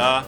Hola,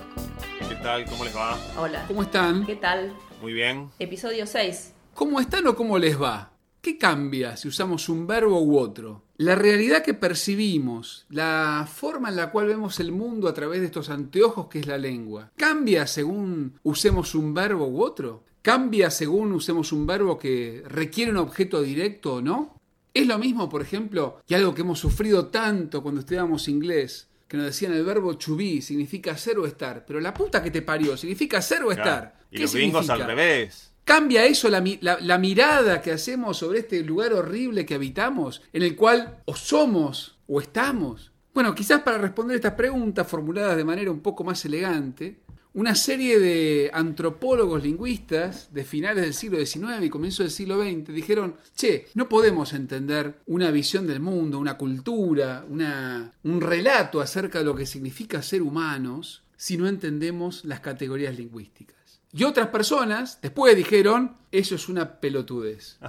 ¿qué tal? ¿Cómo les va? Hola. ¿Cómo están? ¿Qué tal? Muy bien. Episodio 6. ¿Cómo están o cómo les va? ¿Qué cambia si usamos un verbo u otro? La realidad que percibimos, la forma en la cual vemos el mundo a través de estos anteojos que es la lengua, ¿cambia según usemos un verbo u otro? ¿Cambia según usemos un verbo que requiere un objeto directo o no? Es lo mismo, por ejemplo, que algo que hemos sufrido tanto cuando estudiábamos inglés, que nos decían el verbo to be significa ser o estar, pero la puta que te parió, significa ser o estar. Y los gringos al revés. ¿Cambia eso la- la mirada que hacemos sobre este lugar horrible que habitamos, en el cual o somos o estamos? Bueno, quizás para responder estas preguntas formuladas de manera un poco más elegante, una serie de antropólogos lingüistas de finales del siglo XIX y comienzo del siglo XX dijeron, che, no podemos entender una visión del mundo, una cultura, una- un relato acerca de lo que significa ser humanos si no entendemos las categorías lingüísticas. Y otras personas después dijeron, eso es una pelotudez.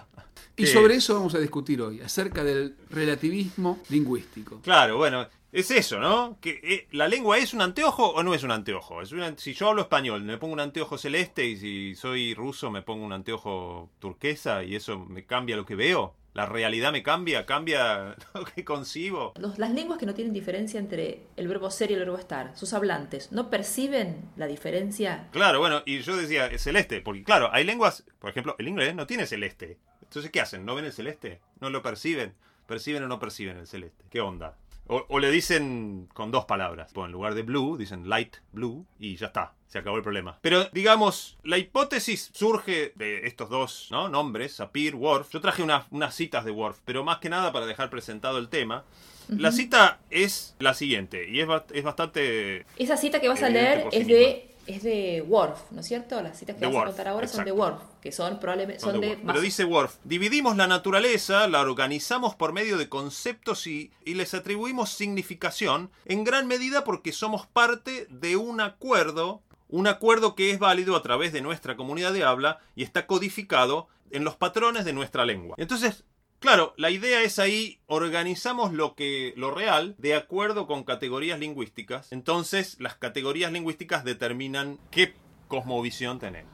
Y ¿Qué sobre es? eso vamos a discutir hoy, acerca del relativismo lingüístico. Claro, bueno, es eso, ¿no? Que eh, la lengua es un anteojo o no es un anteojo. Es una- si yo hablo español, me pongo un anteojo celeste y si soy ruso me pongo un anteojo turquesa y eso me cambia lo que veo. La realidad me cambia, cambia lo que concibo. Los- las lenguas que no tienen diferencia entre el verbo ser y el verbo estar, sus hablantes, ¿no perciben la diferencia? Claro, bueno, y yo decía celeste, porque claro, hay lenguas, por ejemplo, el inglés no tiene celeste. Entonces, ¿qué hacen? ¿No ven el celeste? ¿No lo perciben? ¿Perciben o no perciben el celeste? ¿Qué onda? O, o le dicen con dos palabras. Pues en lugar de blue, dicen light blue y ya está. Se acabó el problema. Pero, digamos, la hipótesis surge de estos dos ¿no? nombres, Sapir, Worf. Yo traje unas, unas citas de Worf, pero más que nada para dejar presentado el tema. La cita es la siguiente, y es, es bastante Esa cita que vas a leer sí es de, es de Worf, ¿no es cierto? Las citas que De vas a Worf, contar ahora son de. Worf, que son probablemente Son son de Worf. Pero dice Worf, dividimos la naturaleza, la organizamos por medio de conceptos y, y les atribuimos significación, en gran medida porque somos parte de un acuerdo, un acuerdo que es válido a través de nuestra comunidad de habla y está codificado en los patrones de nuestra lengua. Entonces, claro, la idea es ahí, organizamos lo que lo real de acuerdo con categorías lingüísticas. Entonces, las categorías lingüísticas determinan qué cosmovisión tenemos.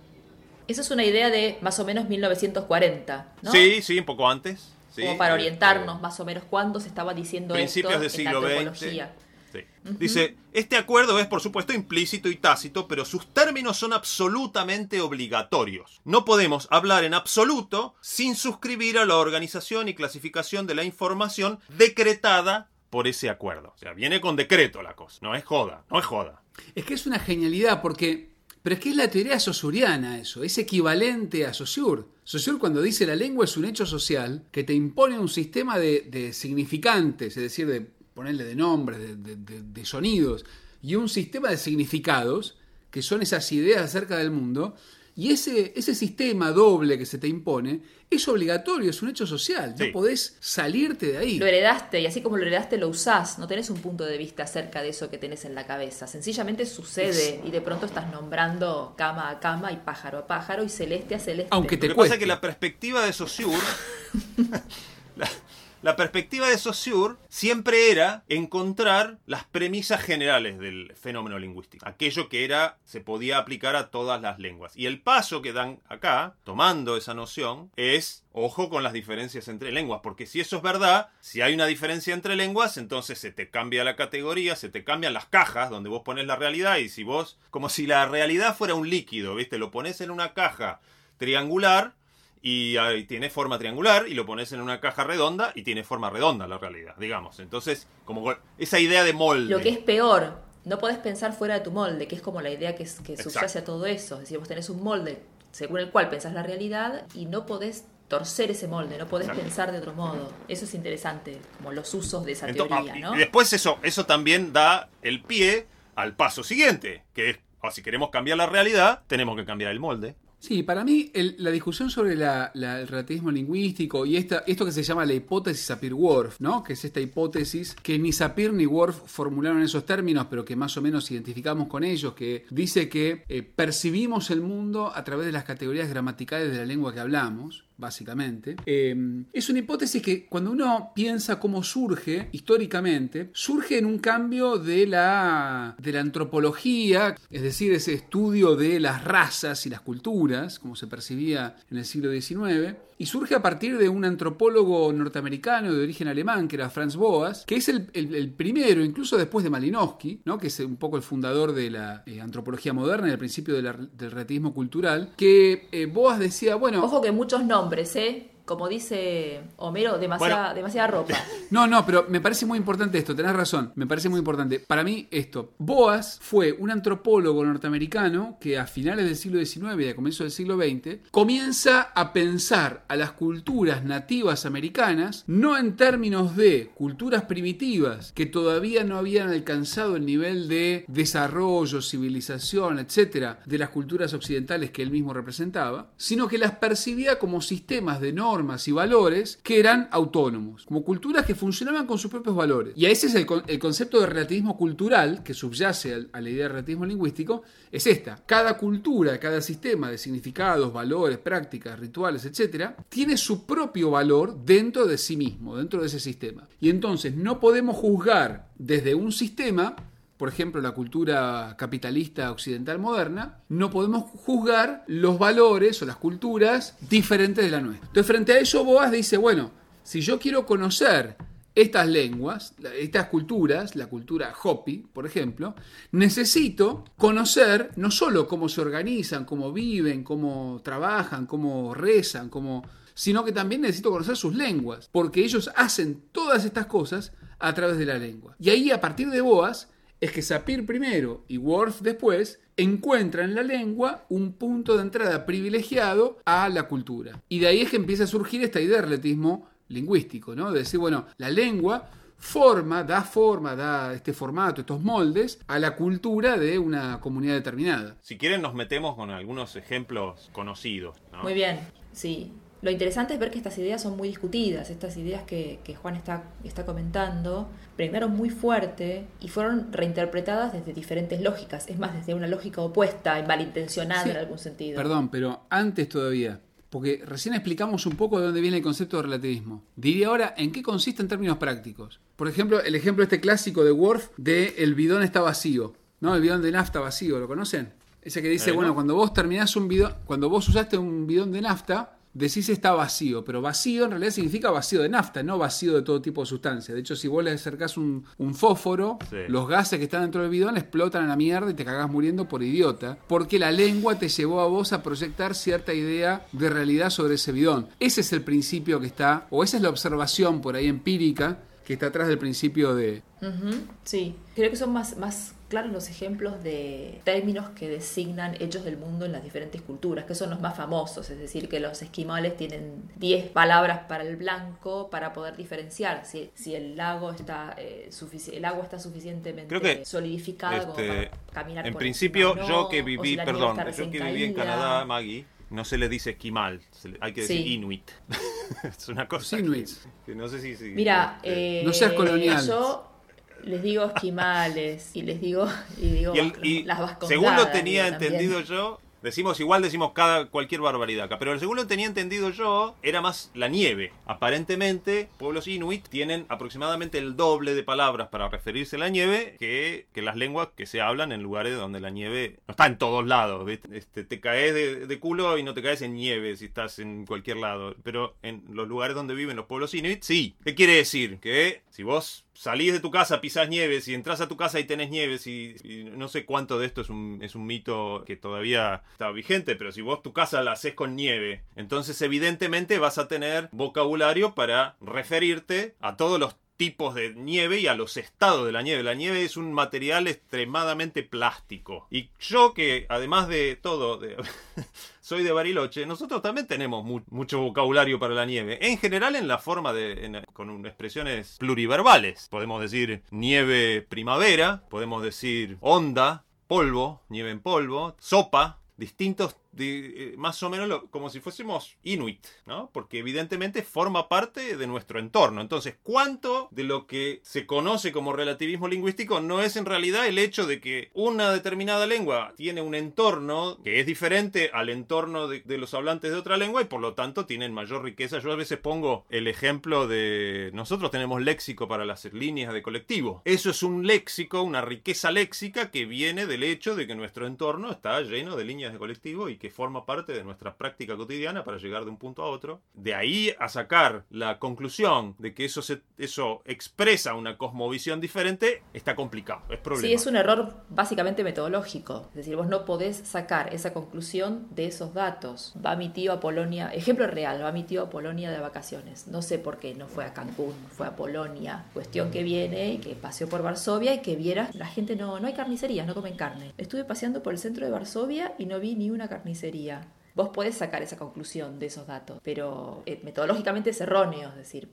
Esa es una idea de más o menos 1940, ¿no? Sí, sí, un poco antes. sí, Como para este, orientarnos más o menos cuándo se estaba diciendo Principios esto del siglo en la XX. Dice, este acuerdo es por supuesto implícito y tácito, pero sus términos son absolutamente obligatorios. No podemos hablar en absoluto sin suscribir a la organización y clasificación de la información decretada por ese acuerdo. O sea, viene con decreto la cosa, no es joda, no es joda. Es que es una genialidad porque... Pero es que es la teoría sosuriana eso, es equivalente a Saussure. Saussure cuando dice la lengua es un hecho social que te impone un sistema de, de significantes, es decir, de ponerle de nombres, de, de- de- de sonidos, y un sistema de significados, que son esas ideas acerca del mundo, y ese, ese sistema doble que se te impone es obligatorio, es un hecho social, Sí. no podés salirte de ahí. Lo heredaste y así como lo heredaste lo usás, no tenés un punto de vista acerca de eso que tenés en la cabeza, sencillamente sucede y de pronto estás nombrando cama a cama y pájaro a pájaro y celeste a celeste. Aunque te Lo que cueste. pasa es que la perspectiva de Saussure. la, la perspectiva de Saussure siempre era encontrar las premisas generales del fenómeno lingüístico. Aquello que era, se podía aplicar a todas las lenguas. Y el paso que dan acá, tomando esa noción, es ojo con las diferencias entre lenguas. Porque si eso es verdad, si hay una diferencia entre lenguas, entonces se te cambia la categoría, se te cambian las cajas donde vos pones la realidad. Y si vos, como si la realidad fuera un líquido, ¿viste? Lo pones en una caja triangular y ahí tiene forma triangular y lo pones en una caja redonda y tiene forma redonda la realidad, digamos. Entonces, como esa idea de molde. Lo que es peor, no podés pensar fuera de tu molde, que es como la idea que, que subyace a todo eso. Es decir, vos tenés un molde según el cual pensás la realidad y no podés torcer ese molde, no podés Exacto. pensar de otro modo. Eso es interesante, como los usos de esa Entonces, teoría. Y después eso, eso también da el pie al paso siguiente, que es, ah, si queremos cambiar la realidad, tenemos que cambiar el molde. Sí, para mí el- la discusión sobre el relativismo lingüístico y esta, esto que se llama la hipótesis Sapir-Whorf, ¿no? que es esta hipótesis que ni Sapir ni Whorf formularon esos términos, pero que más o menos identificamos con ellos, que dice que eh, percibimos el mundo a través de las categorías gramaticales de la lengua que hablamos, básicamente. Eh, es una hipótesis que cuando uno piensa cómo surge históricamente, surge en un cambio de la, de la antropología, es decir, ese estudio de las razas y las culturas, como se percibía en el siglo XIX, y surge a partir de un antropólogo norteamericano de origen alemán, que era Franz Boas, que es el, el- primero, incluso después de Malinowski, ¿no? que es un poco el fundador de la eh, antropología moderna y el principio del relativismo cultural, que eh, Boas decía, bueno... Ojo que muchos nombres, ¿eh? Como dice Homero, demasiada, Bueno. demasiada ropa. No, no, pero me parece muy importante esto, tenés razón, me parece muy importante. Para mí esto, Boas fue un antropólogo norteamericano que a finales del siglo XIX y a comienzos del siglo XX comienza a pensar a las culturas nativas americanas no en términos de culturas primitivas que todavía no habían alcanzado el nivel de desarrollo, civilización, etcétera, de las culturas occidentales que él mismo representaba, sino que las percibía como sistemas de normas y valores que eran autónomos, como culturas que funcionaban con sus propios valores. Y ese es el, con- el concepto de relativismo cultural que subyace a la idea de relativismo lingüístico, es esta. Cada cultura, cada sistema de significados, valores, prácticas, rituales, etcétera, tiene su propio valor dentro de sí mismo, dentro de ese sistema. Y entonces no podemos juzgar desde un sistema por ejemplo, la cultura capitalista occidental moderna, no podemos juzgar los valores o las culturas diferentes de la nuestra. Entonces, frente a eso, Boas dice, bueno, si yo quiero conocer estas lenguas, estas culturas, la cultura Hopi, por ejemplo, necesito conocer no solo cómo se organizan, cómo viven, cómo trabajan, cómo rezan, cómo sino que también necesito conocer sus lenguas, porque ellos hacen todas estas cosas a través de la lengua. Y ahí, a partir de Boas, es que Sapir primero y Worf después encuentran en la lengua un punto de entrada privilegiado a la cultura. Y de ahí es que empieza a surgir esta idea de relativismo lingüístico, ¿no? De decir, bueno, la lengua forma, da forma, da este formato, estos moldes a la cultura de una comunidad determinada. Si quieren nos metemos con algunos ejemplos conocidos. ¿no? Muy bien, sí. Lo interesante es ver que estas ideas son muy discutidas, estas ideas que, que Juan está, está comentando, pregnaron muy fuerte y fueron reinterpretadas desde diferentes lógicas, es más, desde una lógica opuesta, malintencionada Sí. en algún sentido. Perdón, pero antes todavía, porque recién explicamos un poco de dónde viene el concepto de relativismo. Diría ahora en qué consiste en términos prácticos. Por ejemplo, el ejemplo este clásico de Worf de el bidón está vacío, ¿no? El bidón de nafta vacío, ¿lo conocen? Ese que dice, Eh, no. bueno, cuando vos terminás un bidón, cuando vos usaste un bidón de nafta, decís está vacío, pero vacío en realidad significa vacío de nafta, no vacío de todo tipo de sustancia. De hecho, si vos le acercás un, un fósforo, Sí. los gases que están dentro del bidón explotan a la mierda y te cagás muriendo por idiota, porque la lengua te llevó a vos a proyectar cierta idea de realidad sobre ese bidón. Ese es el principio que está, o esa es la observación por ahí empírica que está atrás del principio de... Sí, creo que son más, más claros los ejemplos de términos que designan hechos del mundo en las diferentes culturas, que son los más famosos, es decir, que los esquimales tienen 10 palabras para el blanco para poder diferenciar si, si el lago está eh, el agua está suficientemente Creo que, solidificada como Este, para caminar en por principio, yo que viví, si perdón, yo que viví en. Canadá, Maggie, no se le dice esquimal, se le- hay que decir Sí. inuit. es una cosa. Que- que no sé si. si- Mira, este, eh, No seas colonial. Yo les digo esquimales y les digo y digo y el- y las según lo digo tenía también. entendido yo, decimos igual decimos cada cualquier barbaridad acá, pero según lo tenía entendido yo, era más la nieve. Aparentemente, pueblos inuit tienen aproximadamente el doble de palabras para referirse a la nieve que, que las lenguas que se hablan en lugares donde la nieve no está en todos lados. ¿viste? Este, te caes de, de culo y no te caes en nieve si estás en cualquier lado, pero en los lugares donde viven los pueblos inuit, sí. ¿Qué quiere decir? Que si vos salís de tu casa, pisás nieve, si entras a tu casa y tenés nieve, si, y no sé cuánto de esto es un, es un mito que todavía está vigente, pero si vos tu casa la haces con nieve, entonces evidentemente vas a tener vocabulario para referirte a todos los tipos de nieve y a los estados de la nieve. La nieve es un material extremadamente plástico. Y yo que además de todo, soy de Bariloche, nosotros también tenemos mucho vocabulario para la nieve. En general en la forma de, con expresiones pluriverbales. Podemos decir nieve primavera, podemos decir onda, polvo, nieve en polvo, sopa, distintos eh, más o menos como si fuésemos inuit, ¿no? Porque evidentemente forma parte de nuestro entorno. Entonces, ¿cuánto de lo que se conoce como relativismo lingüístico no es en realidad el hecho de que una determinada lengua tiene un entorno que es diferente al entorno de, de los hablantes de otra lengua y por lo tanto tienen mayor riqueza? Yo a veces pongo el ejemplo de nosotros tenemos léxico para las líneas de colectivo. Eso es un léxico, una riqueza léxica que viene del hecho de que nuestro entorno está lleno de líneas de colectivo y que forma parte de nuestra práctica cotidiana para llegar de un punto a otro. De ahí a sacar la conclusión de que eso, se, eso expresa una cosmovisión diferente, está complicado, es problema. Sí, es un error básicamente metodológico. Es decir, vos no podés sacar esa conclusión de esos datos. Va mi tío a Polonia, ejemplo real, va mi tío a Polonia de vacaciones. No sé por qué, no fue a Cancún, fue a Polonia. Cuestión que viene y que paseó por Varsovia y que viera, la gente no, no hay carnicerías, no comen carne. Estuve paseando por el centro de Varsovia y no vi ni una carnicería Vos podés sacar esa conclusión de esos datos, pero eh, metodológicamente es erróneo, es decir,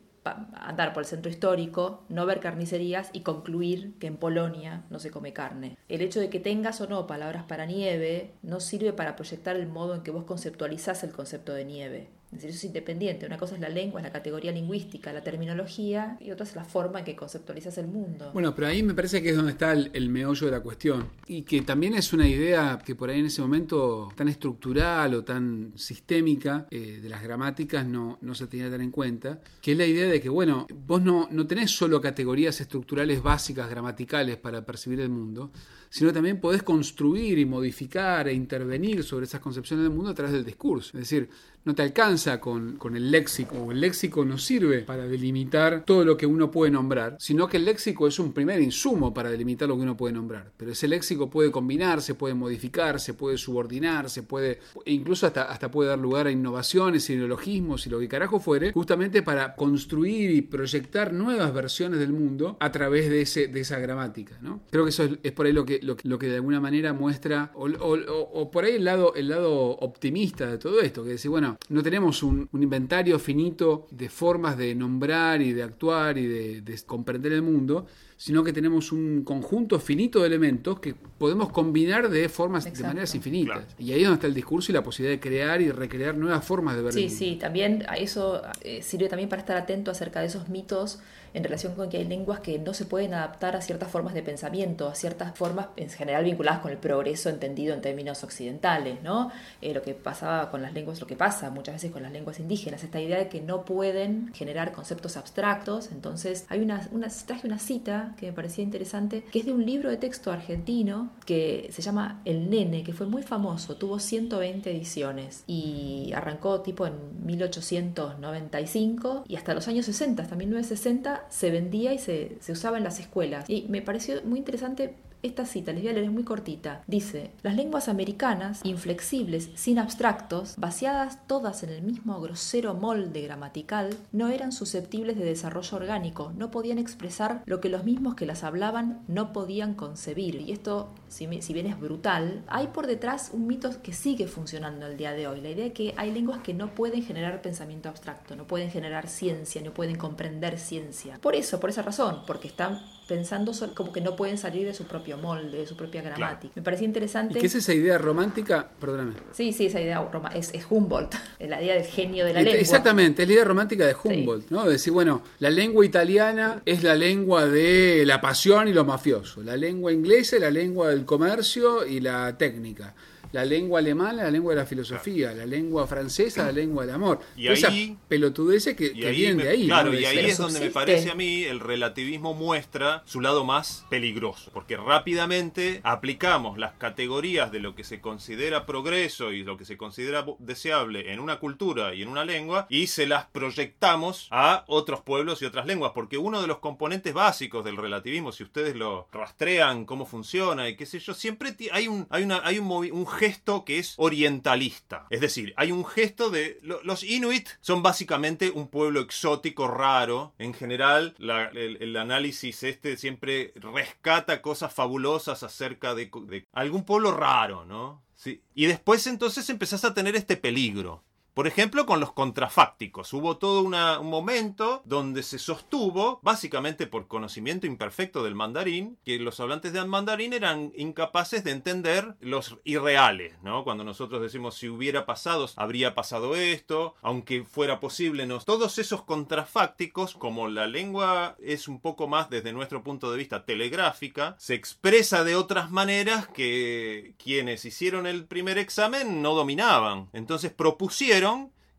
andar por el centro histórico, no ver carnicerías y concluir que en Polonia no se come carne. El hecho de que tengas o no palabras para nieve no sirve para proyectar el modo en que vos conceptualizás el concepto de nieve. Es decir, eso es independiente. Una cosa es la lengua, es la categoría lingüística, la terminología, y otra es la forma en que conceptualizas el mundo. Bueno, pero ahí me parece que es donde está el, meollo de la cuestión. Y que también es una idea que por ahí en ese momento tan estructural o tan sistémica eh, de las gramáticas no, no se tenía tener en cuenta, que es la idea de que, bueno, vos no, no tenés solo categorías estructurales básicas, gramaticales para percibir el mundo, sino también podés construir y modificar e intervenir sobre esas concepciones del mundo a través del discurso. Es decir, no te alcanza con, el léxico, el léxico no sirve para delimitar todo lo que uno puede nombrar, sino que el léxico es un primer insumo para delimitar lo que uno puede nombrar. Pero ese léxico puede combinarse, puede modificarse, puede subordinarse, puede, incluso hasta, hasta puede dar lugar a innovaciones, ideologismos y lo que carajo fuere, justamente para construir y proyectar nuevas versiones del mundo a través de, ese, de esa gramática. ¿no? Creo que eso es, por ahí lo que, lo, que de alguna manera muestra, o, o, por ahí el lado, el lado optimista de todo esto, que decir, bueno, no tenemos un, inventario finito de formas de nombrar y de actuar y de comprender el mundo, sino que tenemos un conjunto finito de elementos que podemos combinar de formas, de maneras infinitas. Y ahí es donde está el discurso y la posibilidad de crear y recrear nuevas formas de ver. Sí, sí, también a eso eh, sirve también para estar atento acerca de esos mitos en relación con que hay lenguas que no se pueden adaptar a ciertas formas de pensamiento, a ciertas formas en general vinculadas con el progreso entendido en términos occidentales, ¿no? Eh, lo que pasaba con las lenguas, lo que pasa muchas veces con las lenguas indígenas, esta idea de que no pueden generar conceptos abstractos, entonces hay una, una traje una cita que me parecía interesante, que es de un libro de texto argentino que se llama El Nene, que fue muy famoso, tuvo 120 ediciones y arrancó tipo en 1895 y hasta los años 60, hasta 1960, se vendía y se, se usaba en las escuelas. Y me pareció muy interesante esta cita, les voy a leer, es muy cortita. Dice, las lenguas americanas, inflexibles, sin abstractos, vaciadas todas en el mismo grosero molde gramatical, no eran susceptibles de desarrollo orgánico, no podían expresar lo que los mismos que las hablaban no podían concebir. Y esto, si, bien es brutal, hay por detrás un mito que sigue funcionando el día de hoy. La idea de que hay lenguas que no pueden generar pensamiento abstracto, no pueden generar ciencia, no pueden comprender ciencia. Por eso, por esa razón, porque están pensando como que no pueden salir de su propio molde, de su propia gramática. Me parecía interesante. ¿Y qué es esa idea romántica? Perdóname. Sí, sí, esa idea es, es Humboldt, la idea del genio de la lengua. Exactamente, es la idea romántica de Humboldt, ¿no? decir, bueno, la lengua italiana es la lengua de la pasión y lo mafioso, la lengua inglesa es la lengua del comercio y la técnica la lengua alemana, la lengua de la filosofía, la lengua francesa, la lengua del amor. Y ahí, pelotudeces que, que vienen de ahí. Claro, y ahí es donde me parece a mí el relativismo muestra su lado más peligroso, porque rápidamente aplicamos las categorías de lo que se considera progreso y lo que se considera deseable en una cultura y en una lengua y se las proyectamos a otros pueblos y otras lenguas, porque uno de los componentes básicos del relativismo, si ustedes lo rastrean, cómo funciona y qué sé yo, siempre hay un, hay una, hay un, un gesto que es orientalista. Es decir, hay un gesto de... Los inuit son básicamente un pueblo exótico, raro. En general, el, análisis este siempre rescata cosas fabulosas acerca de, algún pueblo raro, ¿no? Sí. Y después entonces empezás a tener este peligro. Por ejemplo, con los contrafácticos. Hubo todo un momento donde se sostuvo, básicamente por conocimiento imperfecto del mandarín, que los hablantes de mandarín eran incapaces de entender los irreales, ¿no? Cuando nosotros decimos si hubiera pasado, habría pasado esto, aunque fuera posible, no. Todos esos contrafácticos, como la lengua es un poco más desde nuestro punto de vista telegráfica, se expresa de otras maneras que quienes hicieron el primer examen no dominaban. Entonces propusieron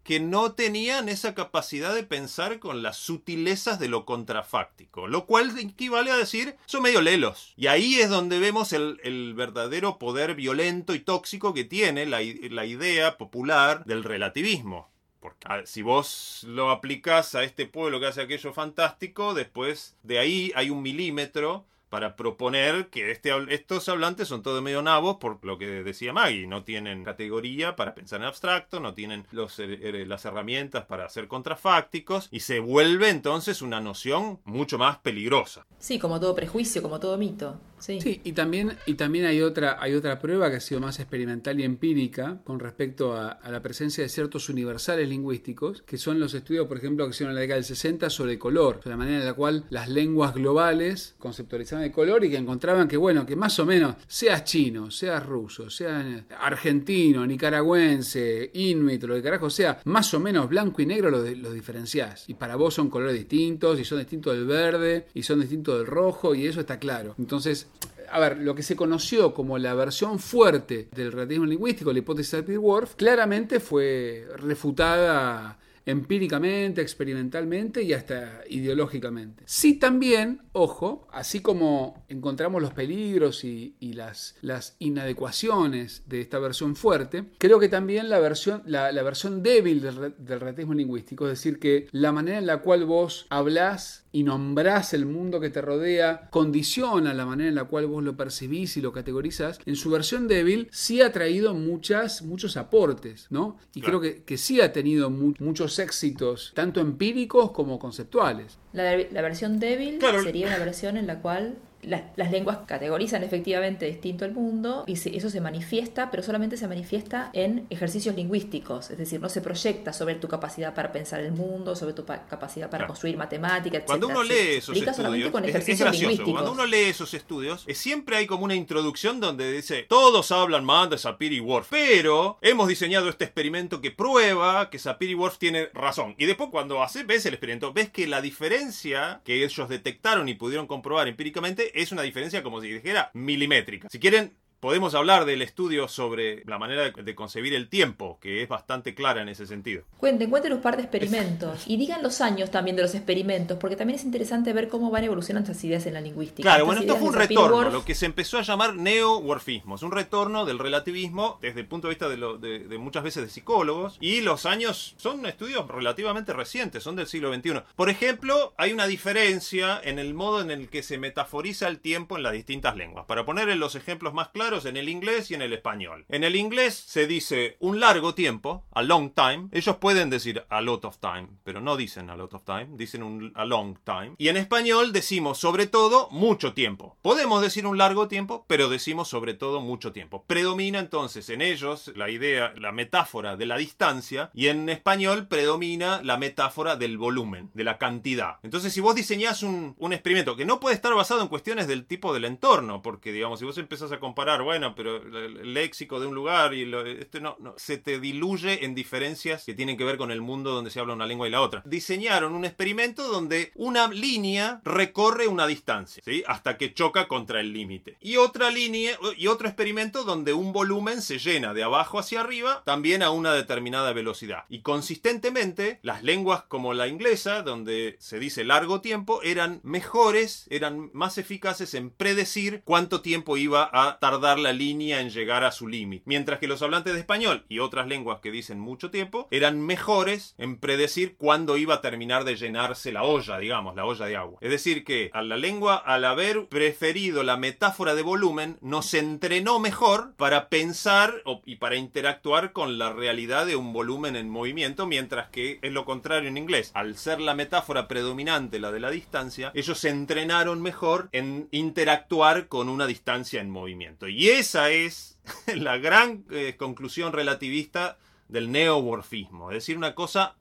que no tenían esa capacidad de pensar con las sutilezas de lo contrafáctico, lo cual equivale a decir son medio lelos. Y ahí es donde vemos el, verdadero poder violento y tóxico que tiene la, la idea popular del relativismo. Porque si vos lo aplicás a este pueblo que hace aquello fantástico, después de ahí hay un milímetro para proponer que este, estos hablantes son todos medio nabos, por lo que decía Maggie, no tienen categoría para pensar en abstracto, no tienen los, eh, eh, las herramientas para ser contrafácticos, y se vuelve entonces una noción mucho más peligrosa. Sí, como todo prejuicio, como todo mito. Sí. y también, y también hay, otra, hay otra prueba que ha sido más experimental y empírica con respecto a, la presencia de ciertos universales lingüísticos, que son los estudios, por ejemplo, que hicieron en la década del 60 sobre color, sobre la manera en la cual las lenguas globales conceptualizaban el color y que encontraban que, bueno, que más o menos, seas chino, seas ruso, seas argentino, nicaragüense, inuit, lo que carajo sea, más o menos blanco y negro lo, lo diferenciás. Y para vos son colores distintos, y son distintos del verde, y son distintos del rojo, y eso está claro. Entonces, a ver, lo que se conoció como la versión fuerte del relativismo lingüístico, la hipótesis de Peter claramente fue refutada empíricamente, experimentalmente y hasta ideológicamente. Sí también, ojo, así como encontramos los peligros y, las, las, inadecuaciones de esta versión fuerte, creo que también la versión, la, versión débil del, del relativismo lingüístico, es decir, que la manera en la cual vos hablás y nombrás el mundo que te rodea, condiciona la manera en la cual vos lo percibís y lo categorizás, en su versión débil sí ha traído muchas, muchos aportes, ¿no? Y creo que, que, sí ha tenido muchos éxitos, tanto empíricos como conceptuales. La, versión débil sería una versión en la cual las lenguas categorizan efectivamente distinto el mundo y eso se manifiesta, pero solamente se manifiesta en ejercicios lingüísticos, es decir, no se proyecta sobre tu capacidad para pensar el mundo, sobre tu capacidad para construir matemáticas, etc. Cuando uno lee esos estudios, es, gracioso, cuando uno lee esos estudios, siempre hay como una introducción donde dice, todos hablan mal de Sapir-Whorf, pero hemos diseñado este experimento que prueba que Sapir-Whorf tiene razón. Y después cuando hace, ves el experimento, ves que la diferencia que ellos detectaron y pudieron comprobar empíricamente es una diferencia como si dijera milimétrica. Si quieren, Podemos hablar del estudio sobre la manera de concebir el tiempo, que es bastante clara en ese sentido. Cuenten, cuenten un par de experimentos y digan los años también de los experimentos, porque también es interesante ver cómo van evolucionando estas ideas en la lingüística. Claro, bueno, esto fue un retorno, lo que se empezó a llamar neo-worfismo. Es un retorno del relativismo desde el punto de vista de, muchas veces de psicólogos y los años son estudios relativamente recientes, son del siglo XXI. Por ejemplo, hay una diferencia en el modo en el que se metaforiza el tiempo en las distintas lenguas. Para poner los ejemplos más en el inglés y en el español. En el inglés se dice un largo tiempo, a long time. Ellos pueden decir a lot of time, pero no dicen a lot of time, dicen un a long time. Y en español decimos sobre todo mucho tiempo. Podemos decir un largo tiempo, pero decimos sobre todo mucho tiempo. Predomina entonces en ellos la idea, la metáfora de la distancia y en español predomina la metáfora del volumen, de la cantidad. Entonces si vos diseñás un, un experimento que no puede estar basado en cuestiones del tipo del entorno, porque digamos si vos empezás a comparar bueno, pero el léxico de un lugar y lo, este no, no, se te diluye en diferencias que tienen que ver con el mundo donde se habla una lengua y la otra. Diseñaron un experimento donde una línea recorre una distancia, ¿sí? Hasta que choca contra el límite. Y otra línea, y otro experimento donde un volumen se llena de abajo hacia arriba, también a una determinada velocidad. Y consistentemente, las lenguas como la inglesa, donde se dice largo tiempo, eran mejores, eran más eficaces en predecir cuánto tiempo iba a tardar la línea en llegar a su límite. Mientras que los hablantes de español y otras lenguas que dicen mucho tiempo eran mejores en predecir cuándo iba a terminar de llenarse la olla, digamos, la olla de agua. Es decir, que a la lengua, al haber preferido la metáfora de volumen, nos entrenó mejor para pensar y para interactuar con la realidad de un volumen en movimiento, mientras que es lo contrario en inglés. Al ser la metáfora predominante, la de la distancia, ellos se entrenaron mejor en interactuar con una distancia en movimiento. Y esa es la gran eh, conclusión relativista del neomorfismo, es decir, una cosa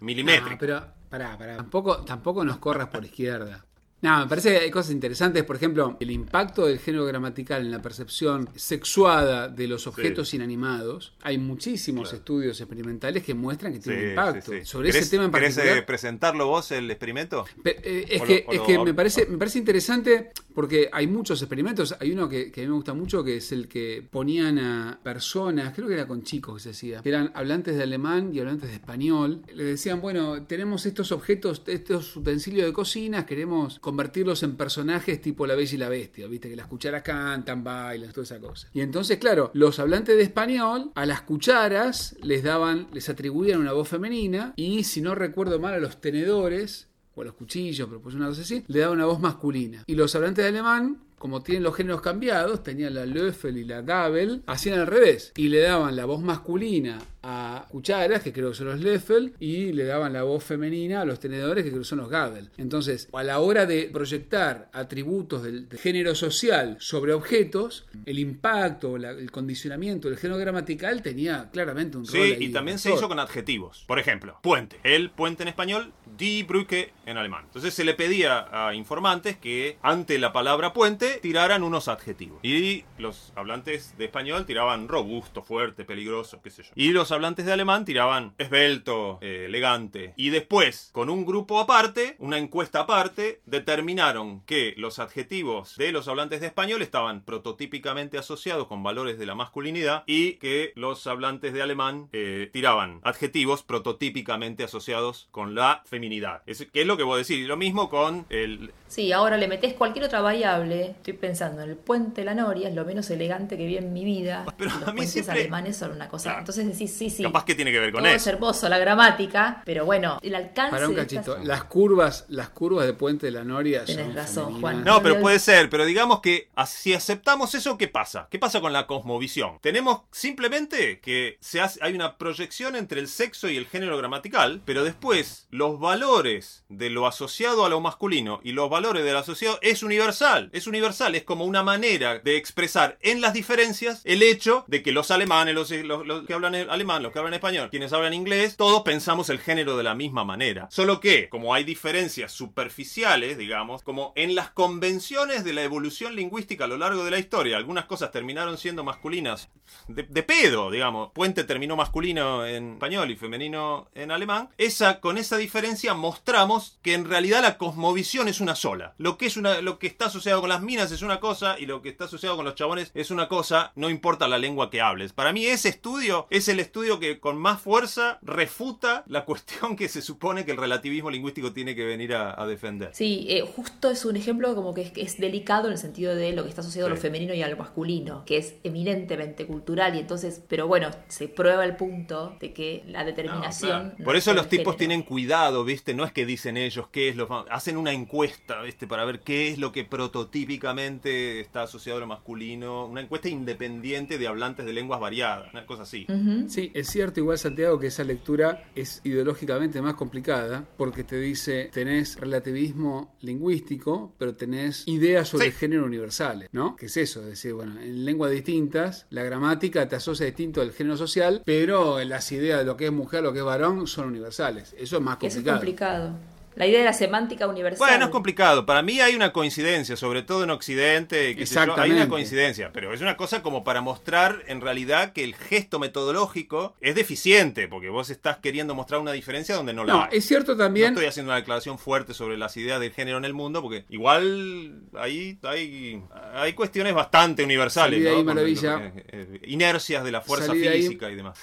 milimétrica. pero pará, pará, tampoco, tampoco nos corras por izquierda. No, me parece que hay cosas interesantes, por ejemplo, el impacto del género gramatical en la percepción sexuada de los objetos inanimados. Hay muchísimos estudios experimentales que muestran que tiene un impacto. Sobre ese tema en particular. ¿Querés presentarlo vos el experimento? Eh, es, que, es que me parece, me parece interesante porque hay muchos experimentos. Hay uno que, a mí me gusta mucho que es el que ponían a personas, creo que era con chicos que se hacía, que eran hablantes de alemán y hablantes de español. Le decían, bueno, tenemos estos objetos, estos utensilios de cocina, queremos convertirlos en personajes tipo la bella y la bestia, viste que las cucharas cantan, bailan, toda esa cosa. Y entonces, claro, los hablantes de español a las cucharas les daban, les atribuían una voz femenina y si no recuerdo mal a los tenedores o los cuchillos, pero pues una cosa así, le daban una voz masculina. Y los hablantes de alemán como tienen los géneros cambiados, tenían la Löffel y la Gabel, hacían al revés y le daban la voz masculina a cucharas, que creo que son los Löffel, y le daban la voz femenina a los tenedores, que creo que son los Gabel. Entonces, a la hora de proyectar atributos del, género social sobre objetos, el impacto, el condicionamiento del género gramatical tenía claramente un rol. Sí, y también se hizo con adjetivos. Por ejemplo, puente. El puente en español, die Brücke en alemán. Entonces se le pedía a informantes que ante la palabra puente tiraran unos adjetivos. Y los hablantes de español tiraban robusto, fuerte, peligroso, qué sé yo. Y los hablantes de alemán tiraban esbelto, eh, elegante. Y después, con un grupo aparte, una encuesta aparte, determinaron que los adjetivos de los hablantes de español estaban prototípicamente asociados con valores de la masculinidad y que los hablantes de alemán eh, tiraban adjetivos prototípicamente asociados con la feminidad. Es, ¿Qué es lo que voy a decir? Lo mismo con el... Sí, ahora le metes cualquier otra variable. Estoy pensando en el puente La Noria, es lo menos elegante que vi en mi vida. Pero los a mí puentes alemanes son una cosa. Entonces decís, sí, sí. Capaz que tiene que ver con todo eso. es hermoso, la gramática, pero bueno, el alcance. Para un de cachito, estas- las curvas, las curvas de Puente de la Noria Tenés son razón, femeninas. Juan. No, pero puede ser, pero digamos que si aceptamos eso, ¿qué pasa? ¿Qué pasa con la cosmovisión? Tenemos simplemente que se hace, hay una proyección entre el sexo y el género gramatical, pero después los valores de lo asociado a lo masculino y los valores de lo asociado es universal, es universal, es como una manera de expresar en las diferencias el hecho de que los alemanes, los, los- los que hablan alemán, los que hablan español, quienes hablan inglés, todos pensamos el género de la misma manera. Solo que, como hay diferencias superficiales, digamos, como en las convenciones de la evolución lingüística a lo largo de la historia, algunas cosas terminaron siendo masculinas de, pedo, digamos. Puente terminó masculino en español y femenino en alemán. Esa, con esa diferencia mostramos que en realidad la cosmovisión es una sola. Lo que, es lo que está asociado con las minas es una cosa y lo que está asociado con los chabones es una cosa, no importa la lengua que hables. Para mí ese estudio es el estudio que con más fuerza refuta la cuestión que se supone que el relativismo lingüístico tiene que venir a, a defender. Sí, eh, justo es un ejemplo como que es, delicado en el sentido de lo que está asociado a lo Sí. femenino y a lo masculino, que es eminentemente cultural y entonces, pero bueno, se prueba el punto de que la determinación... No, claro. no Por es eso los tipos género. tienen cuidado, ¿viste? No es que dicen ellos qué es lo... Hacen una encuesta, ¿viste? Para ver qué es lo que prototípicamente está asociado a lo masculino. Una encuesta independiente de hablantes de lenguas variadas, una cosa así. Sí, es cierto igual Santiago que esa lectura es ideológicamente más complicada porque te dice tenés relativismo lingüístico, pero tenés ideas sobre Sí. el género universales, ¿no? ¿Qué es eso? Es decir, bueno, en lenguas distintas, la gramática te asocia distinto al género social, pero las ideas de lo que es mujer, lo que es varón son universales. Eso es más Eso es complicado. La idea de la semántica universal. Bueno, es complicado. Para mí hay una coincidencia, sobre todo en Occidente. sé yo, hay Exactamente. una coincidencia, pero es una cosa como para mostrar en realidad que el gesto metodológico es deficiente, porque vos estás queriendo mostrar una diferencia donde no la No, hay. es cierto No también. estoy haciendo una declaración fuerte sobre las ideas del género en el mundo, porque igual ahí hay, hay cuestiones bastante universales, de ¿no? ahí, maravilla. que- inercias de la fuerza de física y demás.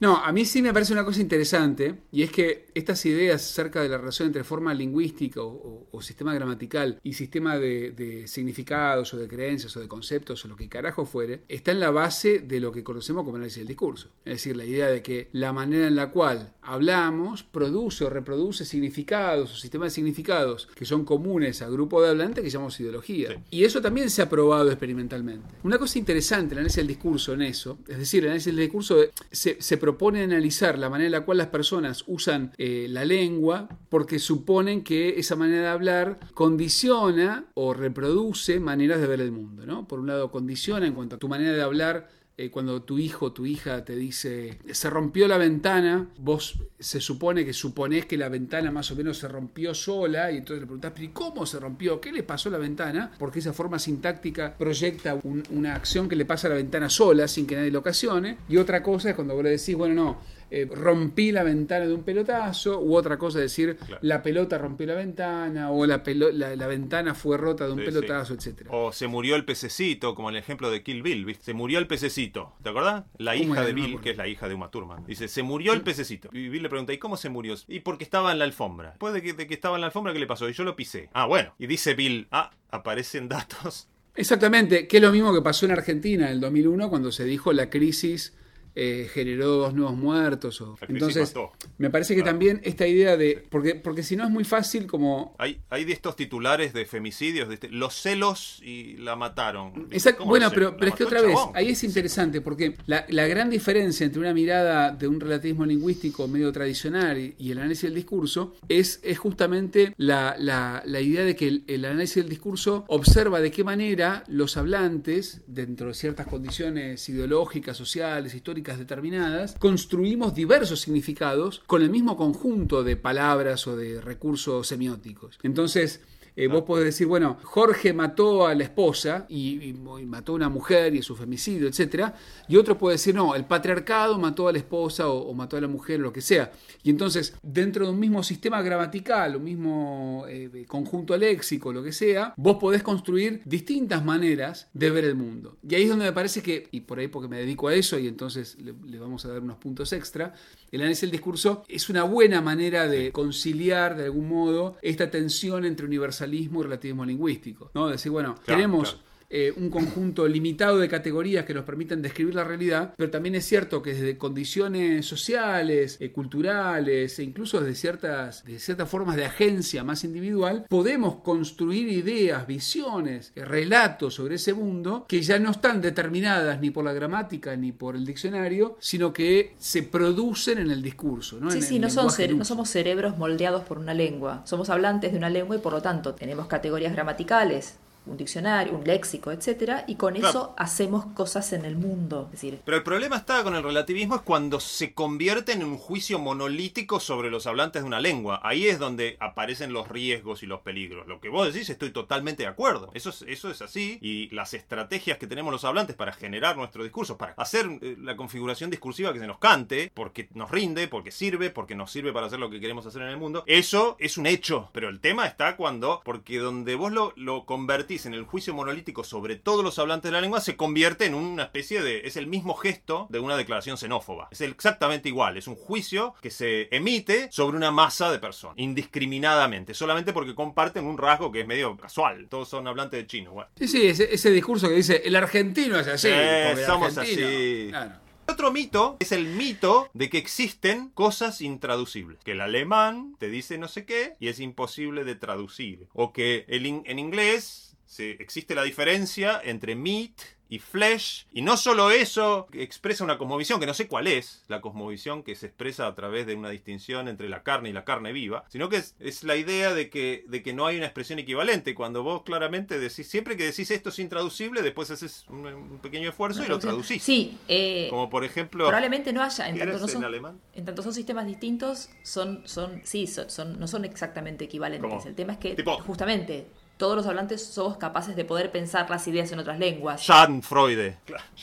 No, a mí sí me parece una cosa interesante, y es que estas ideas acerca de la relación entre forma lingüística o, o- o sistema gramatical y sistema de, de significados o de creencias o de conceptos o lo que carajo fuere, está en la base de lo que conocemos como análisis del discurso. Es decir, la idea de que la manera en la cual hablamos produce o reproduce significados o sistemas de significados que son comunes al grupo de hablantes que llamamos ideología. Sí. Y eso también se ha probado experimentalmente. Una cosa interesante, el análisis del discurso en eso, es decir, el análisis del discurso se, se propone analizar la manera en la cual las personas usan eh, la lengua porque suponen que esa manera de hablar condiciona o reproduce maneras de ver el mundo. ¿no? Por un lado, condiciona en cuanto a tu manera de hablar eh, cuando tu hijo o tu hija te dice se rompió la ventana, vos se supone que suponés que la ventana más o menos se rompió sola y entonces le preguntás, pero ¿y cómo se rompió? ¿Qué le pasó a la ventana? Porque esa forma sintáctica proyecta un- una acción que le pasa a la ventana sola sin que nadie lo ocasione. Y otra cosa es cuando vos le decís, bueno, no, eh, rompí la ventana de un pelotazo, u otra cosa decir, Claro. la pelota rompió la ventana, o la, pelo- la, la ventana fue rota de un Sí, pelotazo, sí. etcétera. O se murió el pececito, como el ejemplo de Kill Bill, ¿viste? Se murió el pececito, ¿te acordás? La ¿Cómo hija de Bill, que es la hija de Uma Thurman. Dice, se murió el pececito. Y Bill le pregunta, ¿y cómo se murió? Y porque estaba en la alfombra. Después de que, de que estaba en la alfombra, ¿qué le pasó? Y yo lo pisé. Ah, bueno. Y dice Bill, ah, aparecen datos. Exactamente, que es lo mismo que pasó en Argentina en el 2001 cuando se dijo la crisis eh, generó dos nuevos muertos. O... Entonces, me parece que Claro. también esta idea de... Porque, porque si no es muy fácil como... Hay, hay de estos titulares de femicidios, de este- los celos y la mataron. Exacto. ¿Cómo Bueno, pero, pero es que otra vez, chabón. ahí es interesante porque la, la gran diferencia entre una mirada de un relativismo lingüístico medio tradicional y, y el análisis del discurso es, es justamente la, la- la idea de que el, el análisis del discurso observa de qué manera los hablantes, dentro de ciertas condiciones ideológicas, sociales, históricas determinadas, construimos diversos significados con el mismo conjunto de palabras o de recursos semióticos. Entonces, eh, vos podés decir, bueno, Jorge mató a la esposa y, mató a una mujer y su femicidio, etcétera, y otro puede decir, no, el patriarcado mató a la esposa o, mató a la mujer o lo que sea. Y entonces, dentro de un mismo sistema gramatical, un mismo eh, conjunto léxico, lo que sea, vos podés construir distintas maneras de ver el mundo. Y ahí es donde me parece que, y por ahí porque me dedico a eso y entonces le, le vamos a dar unos puntos extra, el análisis del discurso es una buena manera de conciliar de algún modo esta tensión entre universalismo y relativismo lingüístico. ¿no? Decir, bueno, Claro, tenemos claro. Eh, un conjunto limitado de categorías que nos permiten describir la realidad, pero también es cierto que desde condiciones sociales, eh, culturales e incluso desde ciertas, de ciertas formas de agencia más individual, podemos construir ideas, visiones, eh, relatos sobre ese mundo que ya no están determinadas ni por la gramática ni por el diccionario, sino que se producen en el discurso. ¿no? Sí, En sí, no, son no somos cerebros moldeados por una lengua. Somos hablantes de una lengua y por lo tanto tenemos categorías gramaticales, un diccionario, un léxico, etcétera, y con Claro. eso hacemos cosas en el mundo. Es decir, Pero el problema está con el relativismo es cuando se convierte en un juicio monolítico sobre los hablantes de una lengua. Ahí es donde aparecen los riesgos y los peligros. Lo que vos decís estoy totalmente de acuerdo. Eso es, eso es así. Y las estrategias que tenemos los hablantes para generar nuestro discurso, para hacer eh, la configuración discursiva que se nos cante, porque nos rinde, porque sirve, porque nos sirve para hacer lo que queremos hacer en el mundo, eso es un hecho. Pero el tema está cuando, porque donde vos lo, lo convertís en el juicio monolítico sobre todos los hablantes de la lengua, se convierte en una especie de... es el mismo gesto de una declaración xenófoba. Es exactamente igual. Es un juicio que se emite sobre una masa de personas, indiscriminadamente, solamente porque comparten un rasgo que es medio casual. Todos son hablantes de chino. Bueno. Sí, sí, ese, ese discurso que dice el argentino es así. Eh, somos argentino- así. Claro. Otro mito es el mito de que existen cosas intraducibles. Que el alemán te dice no sé qué y es imposible de traducir. O que el in- en inglés se, existe la diferencia entre meat y flesh. Y no solo eso, expresa una cosmovisión, que no sé cuál es, la cosmovisión que se expresa a través de una distinción entre la carne y la carne viva, sino que es, es la idea de que, de que no hay una expresión equivalente. Cuando vos claramente decís, siempre que decís esto es intraducible, después haces un, un pequeño esfuerzo y lo traducís. Sí, eh, Como por ejemplo. probablemente no haya, en ¿qué tanto no en son, alemán? en tanto son sistemas distintos, son, son, sí, son, son- no son exactamente equivalentes. ¿Cómo? El tema es que Tipo- justamente todos los hablantes somos capaces de poder pensar las ideas en otras lenguas. Jan Freud.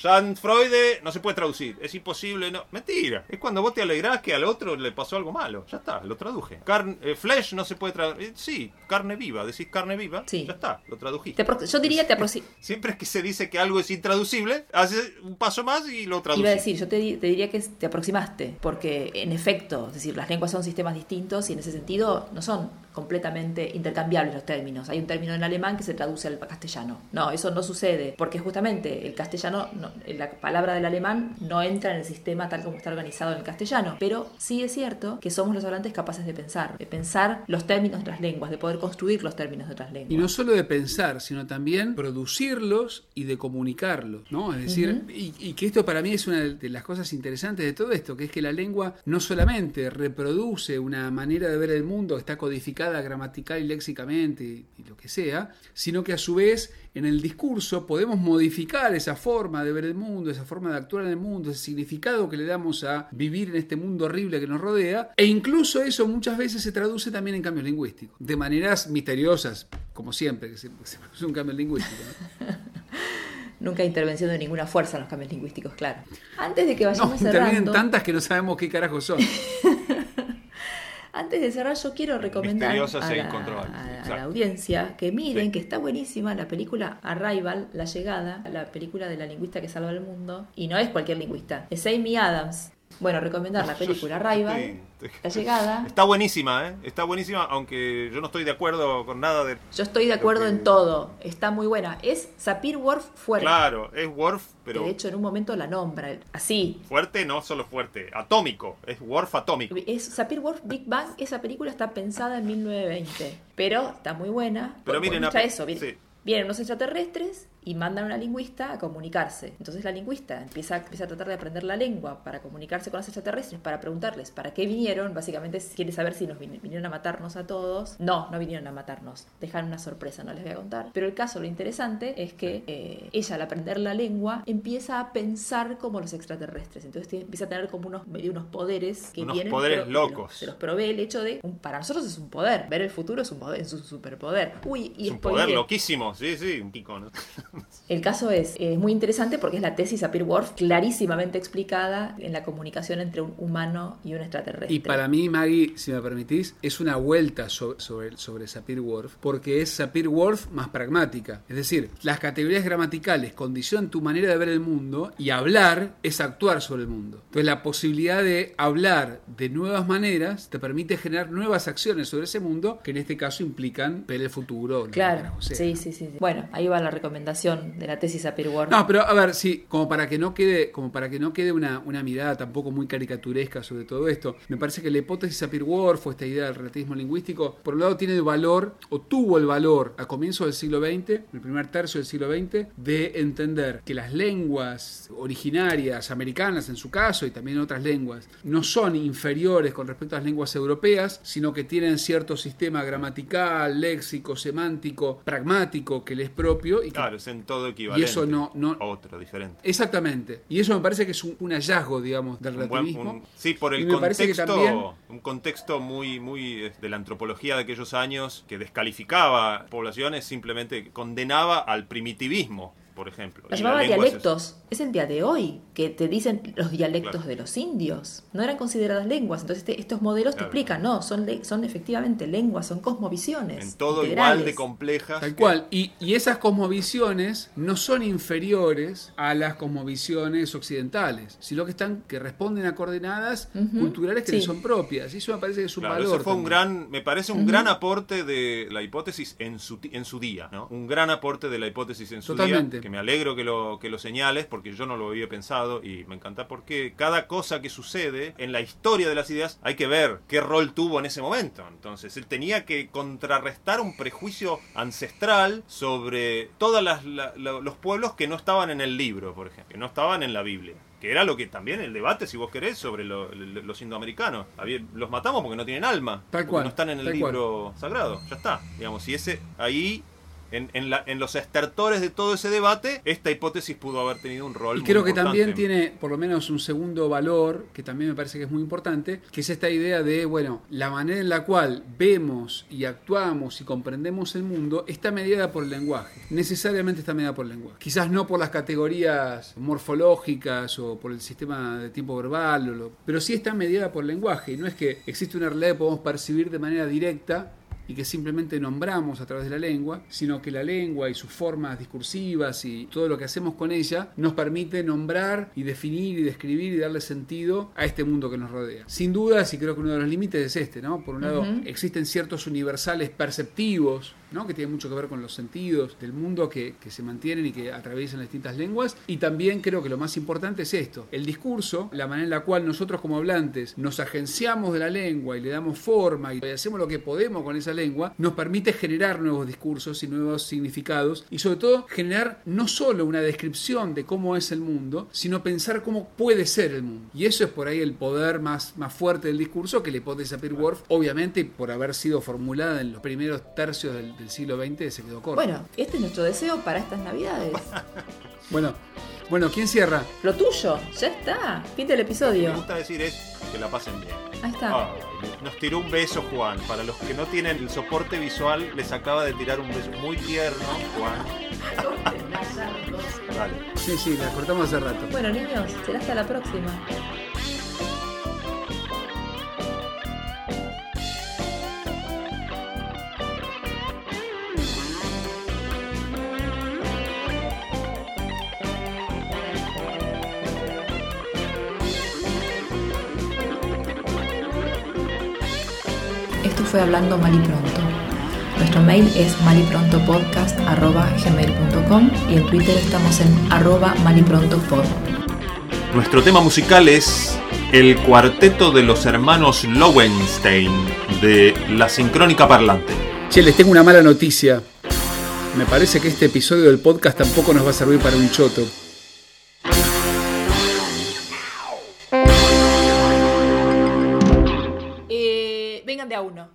Jan Freud no se puede traducir. Es imposible. No. Mentira. Es cuando vos te alegrás que al otro le pasó algo malo. Ya está, lo traduje. Carne, eh, flesh no se puede traducir. Eh, sí, carne viva. Decís carne viva. Sí. Ya está, lo tradujiste. yo diría te Siempre que se dice que algo es intraducible, haces un paso más y lo traduces. Iba a decir, yo te, te diría que te aproximaste. Porque en efecto, es decir, las lenguas son sistemas distintos y en ese sentido no son completamente intercambiables los términos. Hay un término en alemán que se traduce al castellano. No, eso no sucede, porque justamente el castellano, la palabra del alemán no entra en el sistema tal como está organizado en el castellano, pero sí es cierto que somos los hablantes capaces de pensar, de pensar los términos de otras lenguas, de poder construir los términos de otras lenguas. Y no solo de pensar, sino también producirlos y de comunicarlos, ¿no? Es decir, y, y que esto para mí es una de las cosas interesantes de todo esto, que es que la lengua no solamente reproduce una manera de ver el mundo que está codificada, gramatical y léxicamente y lo que sea, sino que a su vez en el discurso podemos modificar esa forma de ver el mundo, esa forma de actuar en el mundo, ese significado que le damos a vivir en este mundo horrible que nos rodea, e incluso eso muchas veces se traduce también en cambios lingüísticos, de maneras misteriosas, como siempre, que se, produce un cambio lingüístico. nunca hay intervención de ninguna fuerza en los cambios lingüísticos, claro. Antes de que vayamos no, cerrando... Tantas que no sabemos qué carajo son. Antes de cerrar, yo quiero recomendar a la, audiencia que miren, que está buenísima la película Arrival, La Llegada, la película de la lingüista que salva el mundo. Y no es cualquier lingüista, es Amy Adams. Bueno, recomendar la película Arrival, La Llegada. Está buenísima, ¿eh? Está buenísima, aunque yo no estoy de acuerdo con nada de... Yo estoy de acuerdo en todo, está muy buena. Es Sapir Whorf fuerte. Claro, es Worf, pero... de hecho, en un momento la nombra, así. Fuerte, no solo fuerte, atómico, es Worf atómico. Es Sapir Whorf Big Bang, esa película está pensada en 1920, pero está muy buena. Pero miren, eso, vienen unos extraterrestres y mandan a una lingüista a comunicarse. Entonces la lingüista empieza, empieza a tratar de aprender la lengua para comunicarse con los extraterrestres, para preguntarles para qué vinieron. Básicamente quiere saber si nos vinieron a matarnos a todos. No, no vinieron a matarnos. Dejan una sorpresa, no les voy a contar. Pero el caso, lo interesante es que eh, ella al aprender la lengua empieza a pensar como los extraterrestres. Entonces empieza a tener como unos, unos poderes que unos vienen... poderes locos. Se los, provee el hecho de... para nosotros es un poder. Ver el futuro es un poder, es un superpoder. Uy, y es un poder loquísimo. Sí, sí, un pico, ¿no? El caso es, muy interesante porque es la tesis Sapir-Whorf clarísimamente explicada en la comunicación entre un humano y un extraterrestre. Y para mí, Maggie, si me permitís, es una vuelta sobre, sobre, Sapir-Whorf porque es Sapir-Whorf más pragmática. Es decir, las categorías gramaticales condicionan tu manera de ver el mundo y hablar es actuar sobre el mundo. Entonces la posibilidad de hablar de nuevas maneras te permite generar nuevas acciones sobre ese mundo que en este caso implican ver el futuro. Claro, sí, sí, sí. Bueno, ahí va la recomendación de la tesis a No, pero a ver, sí, como para que no quede, como para que no quede una, una mirada tampoco muy caricaturesca sobre todo esto, me parece que la hipótesis Sapir-Whorf o esta idea del relativismo lingüístico, por un lado tiene el valor, o tuvo el valor a comienzos del siglo XX, el primer tercio del siglo XX, de entender que las lenguas originarias, americanas en su caso, y también otras lenguas, no son inferiores con respecto a las lenguas europeas, sino que tienen cierto sistema gramatical, léxico, semántico, pragmático que les es propio. Y claro, es en todo y eso no, no otro diferente. Exactamente. Y eso me parece que es un, hallazgo, digamos, del relativismo. sí, por el contexto, un contexto muy, muy de la antropología de aquellos años que descalificaba poblaciones, simplemente condenaba al primitivismo por ejemplo. Las llamaba dialectos. Es... el día de hoy que te dicen los dialectos de los indios. No eran consideradas lenguas. Entonces este, estos modelos te explican, no, son, son efectivamente lenguas, son cosmovisiones. En todo igual de complejas. Tal cual. Y, y, esas cosmovisiones no son inferiores a las cosmovisiones occidentales, sino que están, que responden a coordenadas culturales que son propias. Y eso me parece que es un valor. fue un gran, me parece un gran aporte de la hipótesis en su, en su día, ¿no? Un gran aporte de la hipótesis en su Totalmente. día que me alegro que lo, que lo señales porque yo no lo había pensado y me encanta porque cada cosa que sucede en la historia de las ideas hay que ver qué rol tuvo en ese momento. Entonces él tenía que contrarrestar un prejuicio ancestral sobre todos los pueblos que no estaban en el libro, por ejemplo, que no estaban en la Biblia que era lo que también el debate, si vos querés, sobre los indoamericanos. Los matamos porque no tienen alma, Tal cual, no están en el libro sagrado. Ya está. Digamos, y ese ahí en, en la- en los estertores de todo ese debate, esta hipótesis pudo haber tenido un rol. Y muy creo que importante. también tiene por lo menos un segundo valor, que también me parece que es muy importante, que es esta idea de, bueno, la manera en la cual vemos y actuamos y comprendemos el mundo está mediada por el lenguaje. Necesariamente está mediada por el lenguaje. Quizás no por las categorías morfológicas o por el sistema de tiempo verbal, o lo- pero sí está mediada por el lenguaje. Y no es que existe una realidad que podemos percibir de manera directa y que simplemente nombramos a través de la lengua, sino que la lengua y sus formas discursivas y todo lo que hacemos con ella nos permite nombrar y definir y describir y darle sentido a este mundo que nos rodea. Sin duda, y creo que uno de los límites es este, ¿no? Por un lado, existen ciertos universales perceptivos, ¿no? Que tienen mucho que ver con los sentidos del mundo que, que se mantienen y que atraviesan las distintas lenguas. Y también creo que lo más importante es esto, el discurso, la manera en la cual nosotros como hablantes nos agenciamos de la lengua y le damos forma y hacemos lo que podemos con esa lengua, nos permite generar nuevos discursos y nuevos significados y sobre todo generar no solo una descripción de cómo es el mundo, sino pensar cómo puede ser el mundo. Y eso es por ahí el poder más, más fuerte del discurso que la hipótesis Sapir-Whorf, obviamente por haber sido formulada en los primeros tercios del, del siglo XX, se quedó corta. Bueno, este es nuestro deseo para estas navidades. Bueno, bueno, ¿quién cierra? Lo tuyo, ya está. Fin del Lo que episodio. me gusta decir es que la pasen bien. Ahí está. Nos tiró un beso Juan. Para los que no tienen el soporte visual, les acaba de tirar un beso muy tierno, Juan. Dale. Sí, sí, la cortamos hace rato. Bueno, niños, será hasta la próxima. Fue Hablando Mal y Pronto. Nuestro mail es maliprontopodcast.gmail.com y en Twitter estamos en arroba maliprontopod. Nuestro tema musical es el cuarteto de los hermanos Lowenstein de La Sincrónica Parlante. Che, les tengo una mala noticia. Me parece que este episodio del podcast tampoco nos va a servir para un choto. Eh, vengan de a uno.